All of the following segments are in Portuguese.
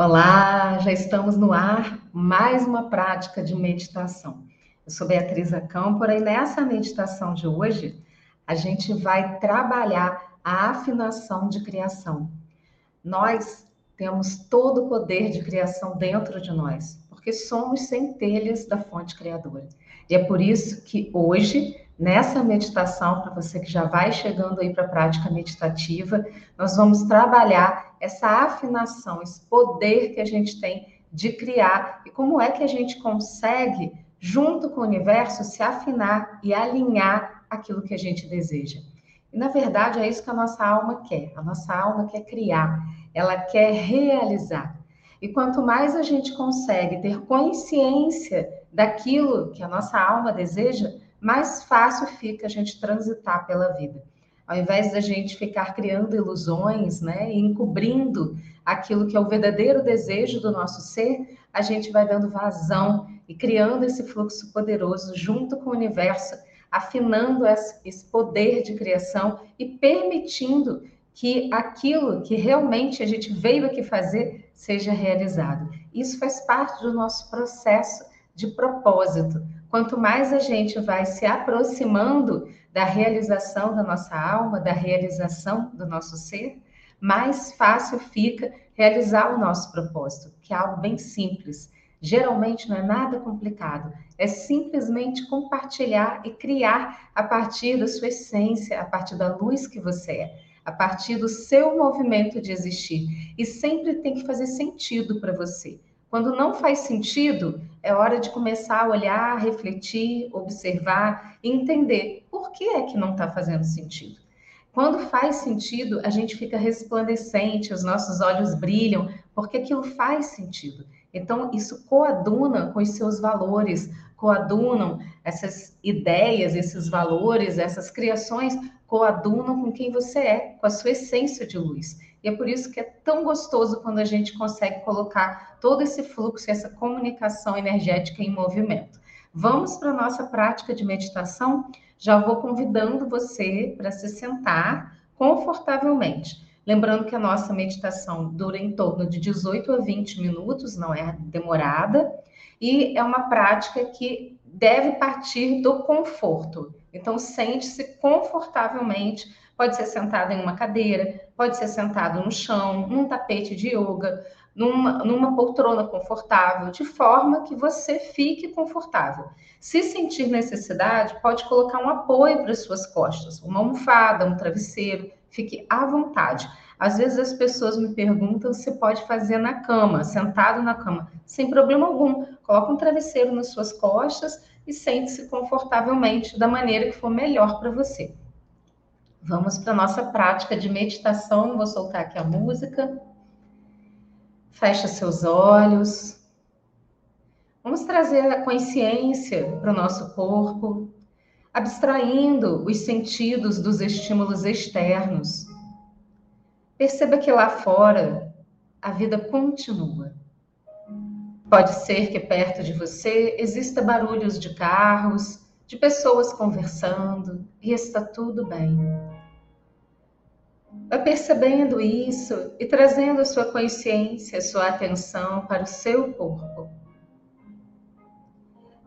Olá, já estamos no ar, mais uma prática de meditação. Eu sou Beatriz Acâmpora e nessa meditação de hoje a gente vai trabalhar a afinação de criação. Nós temos todo o poder de criação dentro de nós, porque somos centelhas da fonte criadora. E é por isso que hoje Nessa meditação, para você que já vai chegando aí para a prática meditativa, nós vamos trabalhar essa afinação, esse poder que a gente tem de criar e como é que a gente consegue, junto com o universo, se afinar e alinhar aquilo que a gente deseja. E na verdade é isso que a nossa alma quer. A nossa alma quer criar, ela quer realizar. E quanto mais a gente consegue ter consciência daquilo que a nossa alma deseja, mais fácil fica a gente transitar pela vida. Ao invés da gente ficar criando ilusões, né, e encobrindo aquilo que é o verdadeiro desejo do nosso ser, a gente vai dando vazão e criando esse fluxo poderoso junto com o universo, afinando esse poder de criação e permitindo que aquilo que realmente a gente veio aqui fazer seja realizado. Isso faz parte do nosso processo de propósito. Quanto mais a gente vai se aproximando da realização da nossa alma, da realização do nosso ser, mais fácil fica realizar o nosso propósito, que é algo bem simples. Geralmente não é nada complicado, é simplesmente compartilhar e criar a partir da sua essência, a partir da luz que você é, a partir do seu movimento de existir. E sempre tem que fazer sentido para você. Quando não faz sentido, é hora de começar a olhar, refletir, observar entender por que é que não está fazendo sentido. Quando faz sentido, a gente fica resplandecente, os nossos olhos brilham, porque aquilo faz sentido. Então, isso coaduna com os seus valores, coadunam essas ideias, esses valores, essas criações, coadunam com quem você é, com a sua essência de luz. E é por isso que é tão gostoso quando a gente consegue colocar todo esse fluxo, essa comunicação energética em movimento. Vamos para a nossa prática de meditação? Já vou convidando você para se sentar confortavelmente. Lembrando que a nossa meditação dura em torno de 18 a 20 minutos, não é demorada, e é uma prática que deve partir do conforto. Então, sente-se confortavelmente Pode ser sentado em uma cadeira, pode ser sentado no chão, num tapete de yoga, numa, numa poltrona confortável, de forma que você fique confortável. Se sentir necessidade, pode colocar um apoio para as suas costas, uma almofada, um travesseiro, fique à vontade. Às vezes as pessoas me perguntam se pode fazer na cama, sentado na cama, sem problema algum. Coloca um travesseiro nas suas costas e sente-se confortavelmente da maneira que for melhor para você. Vamos para a nossa prática de meditação. Vou soltar aqui a música. Fecha seus olhos. Vamos trazer a consciência para o nosso corpo, abstraindo os sentidos dos estímulos externos. Perceba que lá fora a vida continua. Pode ser que perto de você exista barulhos de carros, de pessoas conversando, e está tudo bem. Vai percebendo isso e trazendo a sua consciência, a sua atenção para o seu corpo.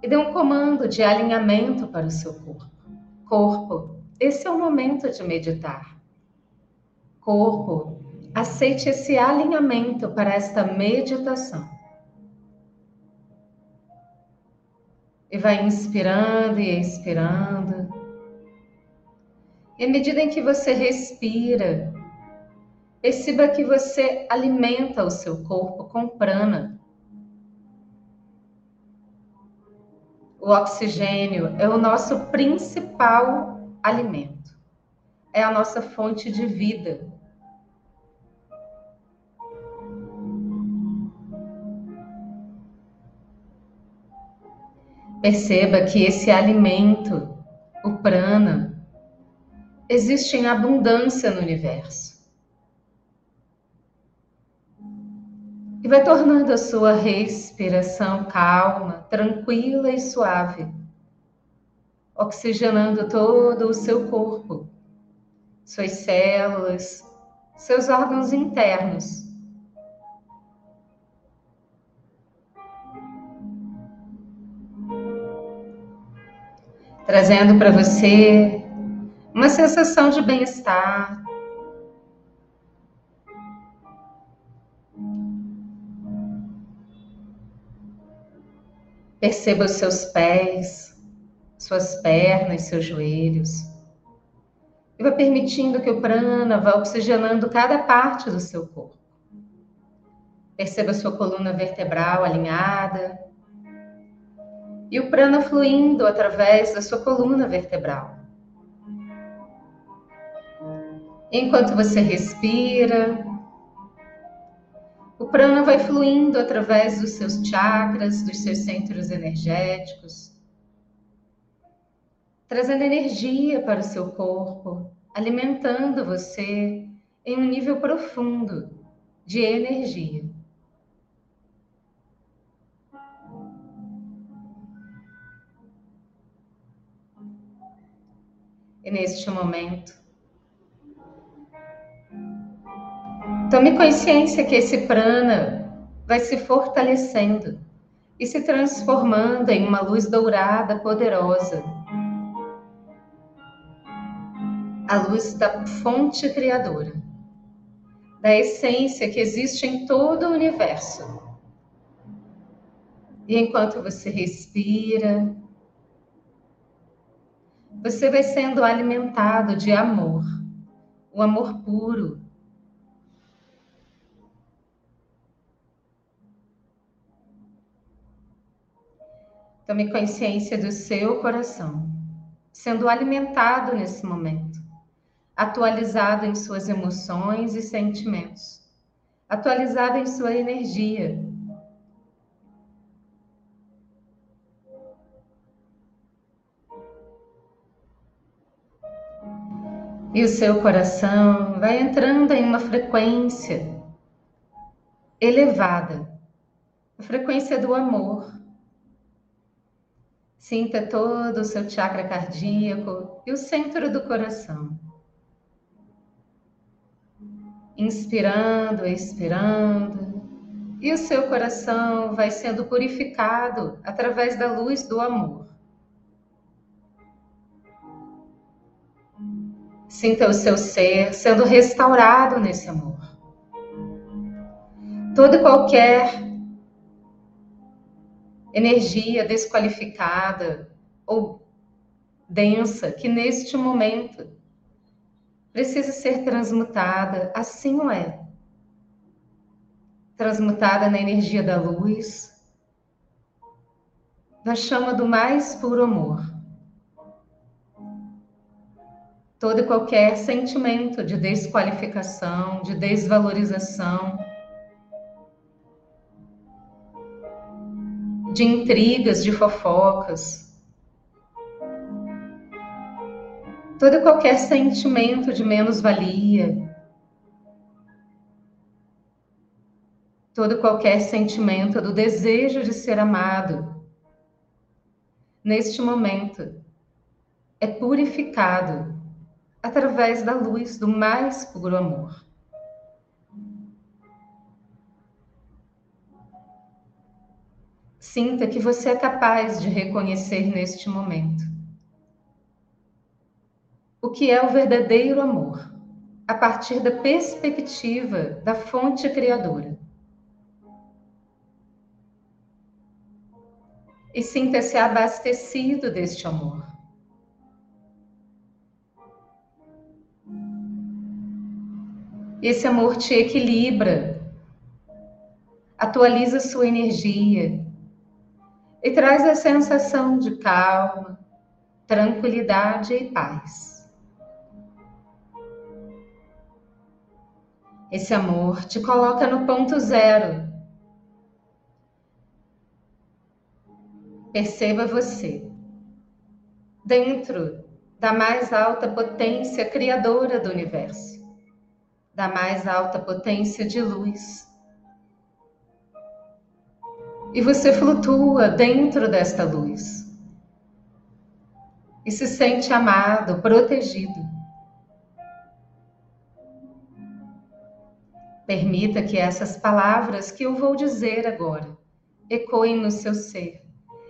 E dê um comando de alinhamento para o seu corpo. Corpo, esse é o momento de meditar. Corpo, aceite esse alinhamento para esta meditação. E vai inspirando e expirando. E à medida em que você respira, perceba que você alimenta o seu corpo com prana. O oxigênio é o nosso principal alimento, é a nossa fonte de vida. Perceba que esse alimento, o prana, existe em abundância no universo. E vai tornando a sua respiração calma, tranquila e suave, oxigenando todo o seu corpo, suas células, seus órgãos internos trazendo para você uma sensação de bem-estar. Perceba os seus pés, suas pernas, seus joelhos. E vai permitindo que o prana vá oxigenando cada parte do seu corpo. Perceba sua coluna vertebral alinhada. E o prana fluindo através da sua coluna vertebral. Enquanto você respira, o prana vai fluindo através dos seus chakras, dos seus centros energéticos, trazendo energia para o seu corpo, alimentando você em um nível profundo de energia. Neste momento, tome consciência que esse prana vai se fortalecendo e se transformando em uma luz dourada poderosa. A luz da fonte criadora, da essência que existe em todo o universo. E enquanto você respira, você vai sendo alimentado de amor, o amor puro. Tome consciência do seu coração, sendo alimentado nesse momento, atualizado em suas emoções e sentimentos, atualizado em sua energia E o seu coração vai entrando em uma frequência elevada, a frequência do amor. Sinta todo o seu chakra cardíaco e o centro do coração. Inspirando, expirando, e o seu coração vai sendo purificado através da luz do amor. Sinta o seu ser sendo restaurado nesse amor. Toda e qualquer energia desqualificada ou densa que neste momento precisa ser transmutada, assim o é. Transmutada na energia da luz, da chama do mais puro amor todo e qualquer sentimento de desqualificação, de desvalorização, de intrigas, de fofocas. Todo e qualquer sentimento de menos-valia, todo qualquer sentimento do desejo de ser amado, neste momento, é purificado através da luz do mais puro amor. Sinta que você é capaz de reconhecer neste momento o que é o verdadeiro amor, a partir da perspectiva da fonte criadora. E sinta-se abastecido deste amor. Esse amor te equilibra, atualiza sua energia e traz a sensação de calma, tranquilidade e paz. Esse amor te coloca no ponto zero. Perceba você dentro da mais alta potência criadora do universo da mais alta potência de luz. E você flutua dentro desta luz. E se sente amado, protegido. Permita que essas palavras que eu vou dizer agora ecoem no seu ser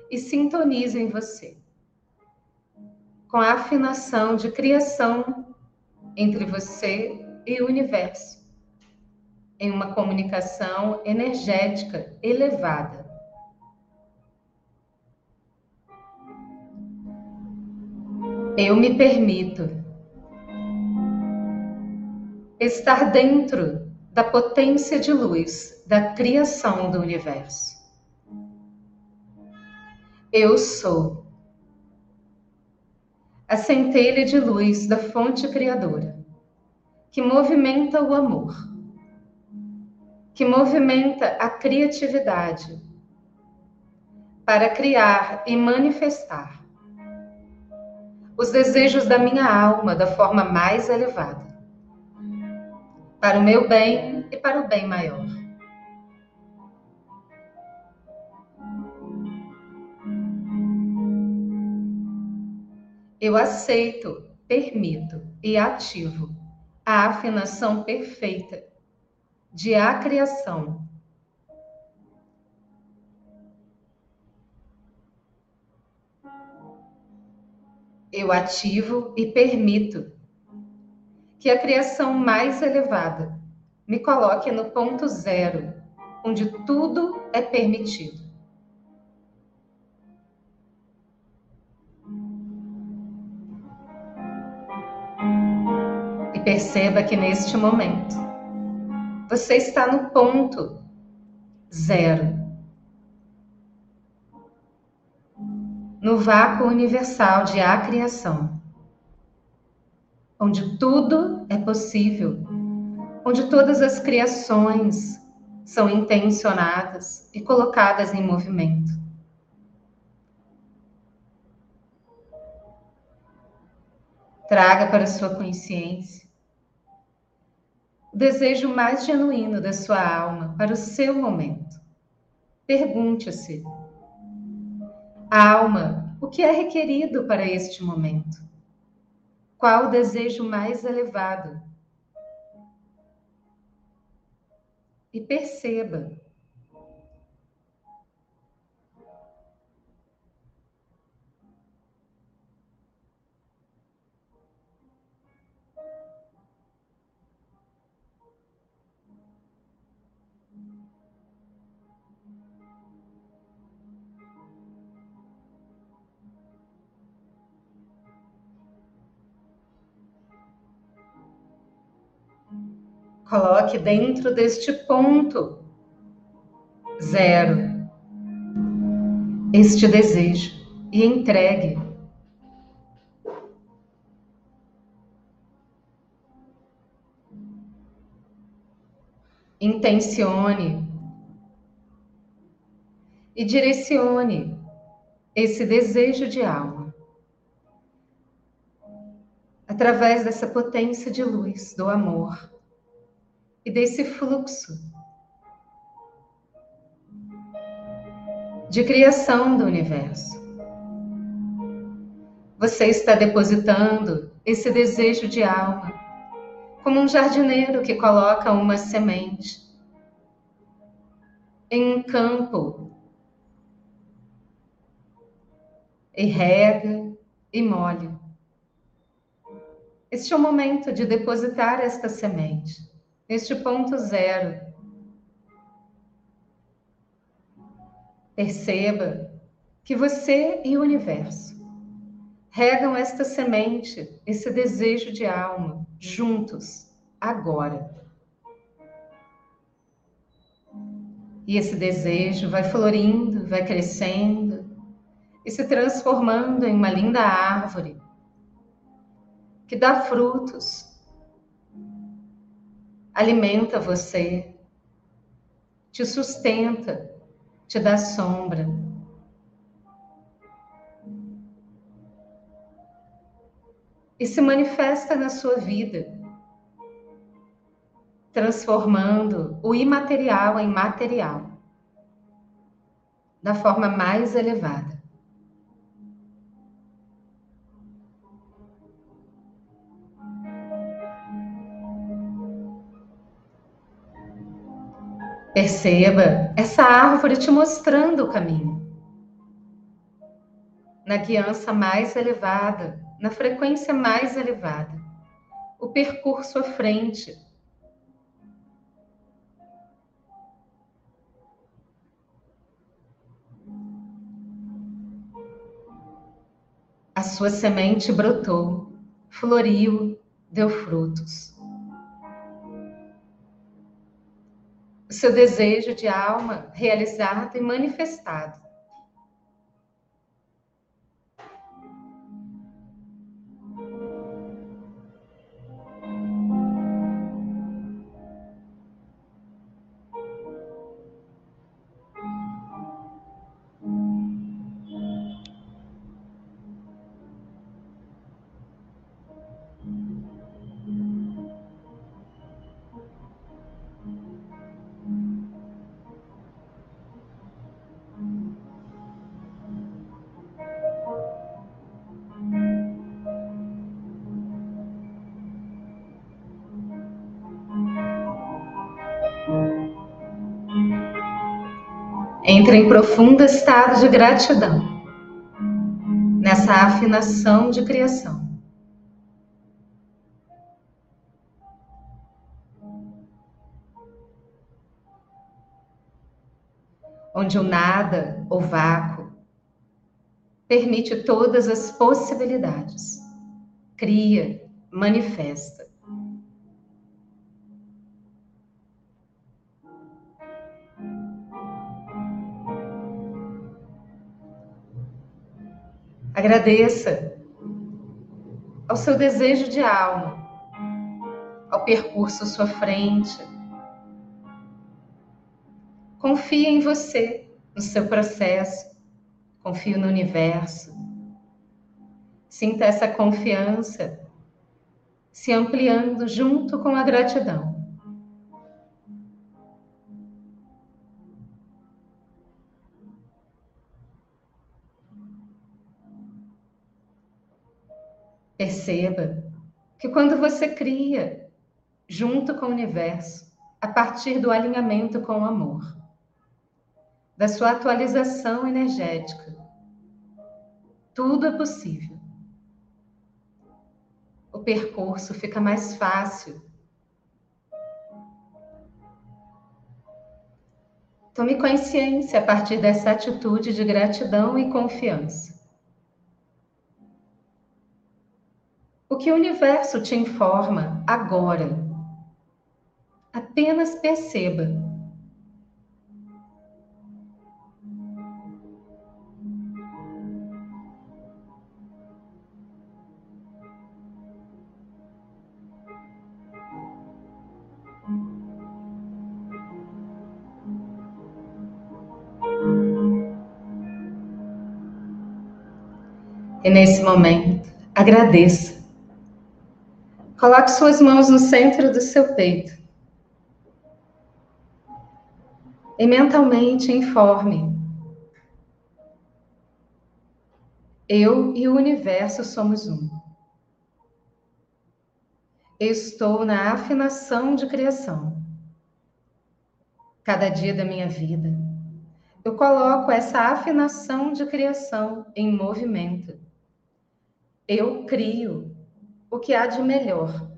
e sintonizem você. com a afinação de criação entre você e universo, em uma comunicação energética elevada. Eu me permito estar dentro da potência de luz da criação do universo. Eu sou a centelha de luz da fonte criadora, que movimenta o amor, que movimenta a criatividade para criar e manifestar os desejos da minha alma da forma mais elevada, para o meu bem e para o bem maior. Eu aceito, permito e ativo a afinação perfeita de acriação. Eu ativo e permito que a criação mais elevada me coloque no ponto zero, onde tudo é permitido. Perceba que neste momento você está no ponto zero. No vácuo universal de acriação, onde tudo é possível, onde todas as criações são intencionadas e colocadas em movimento. Traga para sua consciência o desejo mais genuíno da sua alma para o seu momento. Pergunte-se: Alma, o que é requerido para este momento? Qual o desejo mais elevado? E perceba Coloque dentro deste ponto. Zero. Este desejo. E entregue. Intencione. E direcione esse desejo de alma através dessa potência de luz do amor e desse fluxo de criação do universo. Você está depositando esse desejo de alma como um jardineiro que coloca uma semente em um campo e rega e molha. Este é o momento de depositar esta semente neste ponto zero. Perceba que você e o universo regam esta semente, esse desejo de alma, juntos, agora. E esse desejo vai florindo, vai crescendo e se transformando em uma linda árvore que dá frutos alimenta você, te sustenta, te dá sombra. E se manifesta na sua vida, transformando o imaterial em material, da forma mais elevada. Perceba essa árvore te mostrando o caminho. Na guiança mais elevada, na frequência mais elevada, o percurso à frente. A sua semente brotou, floriu, deu frutos. O seu desejo de alma realizado e manifestado Entra em profundo estado de gratidão, nessa afinação de criação. Onde o nada, o vácuo, permite todas as possibilidades, cria, manifesta. Agradeça ao seu desejo de alma, ao percurso à sua frente. Confie em você, no seu processo. Confie no universo. Sinta essa confiança se ampliando junto com a gratidão. Perceba que quando você cria junto com o universo, a partir do alinhamento com o amor, da sua atualização energética, tudo é possível. O percurso fica mais fácil. Tome consciência a partir dessa atitude de gratidão e confiança. Que o universo te informa agora. Apenas perceba. E nesse momento, agradeça Coloque suas mãos no centro do seu peito. E mentalmente informe. Eu e o universo somos um. Estou na afinação de criação. Cada dia da minha vida, eu coloco essa afinação de criação em movimento. Eu crio o que há de melhor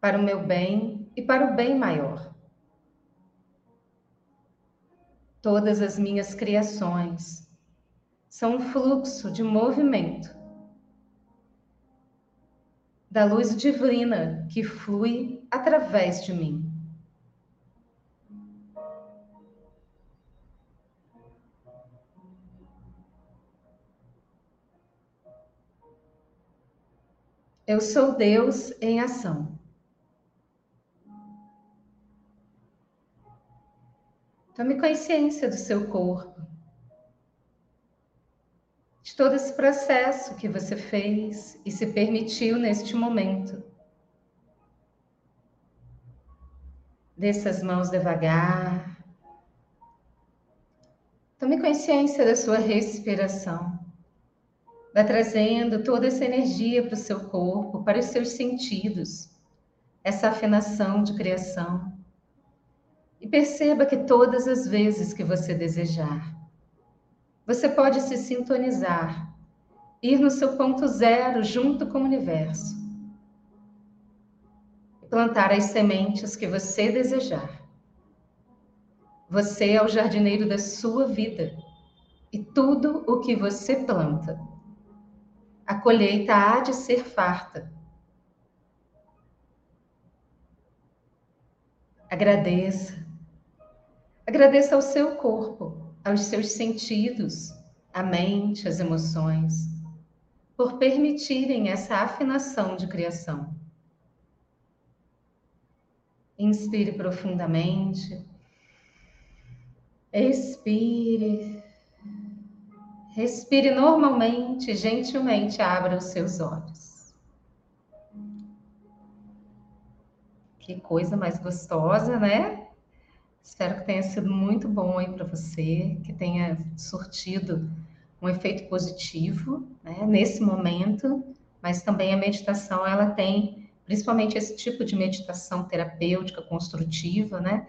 para o meu bem e para o bem maior. Todas as minhas criações são um fluxo de movimento da luz divina que flui através de mim. Eu sou Deus em ação. Tome consciência do seu corpo, de todo esse processo que você fez e se permitiu neste momento. Desça as mãos devagar. Tome consciência da sua respiração. Vai trazendo toda essa energia para o seu corpo, para os seus sentidos, essa afinação de criação. E perceba que todas as vezes que você desejar, você pode se sintonizar ir no seu ponto zero junto com o universo plantar as sementes que você desejar. Você é o jardineiro da sua vida e tudo o que você planta, a colheita há de ser farta. Agradeça. Agradeça ao seu corpo, aos seus sentidos, a mente, as emoções, por permitirem essa afinação de criação. Inspire profundamente. Expire. Respire normalmente, gentilmente abra os seus olhos. Que coisa mais gostosa, né? Espero que tenha sido muito bom aí para você, que tenha surtido um efeito positivo né, nesse momento, mas também a meditação ela tem, principalmente esse tipo de meditação terapêutica, construtiva, né?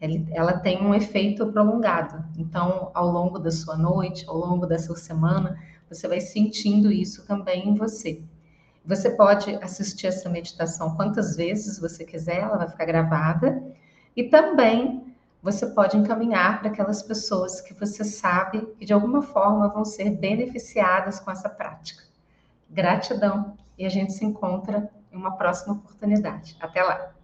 Ela tem um efeito prolongado. Então, ao longo da sua noite, ao longo da sua semana, você vai sentindo isso também em você. Você pode assistir essa meditação quantas vezes você quiser, ela vai ficar gravada. E também você pode encaminhar para aquelas pessoas que você sabe que de alguma forma vão ser beneficiadas com essa prática. Gratidão e a gente se encontra em uma próxima oportunidade. Até lá!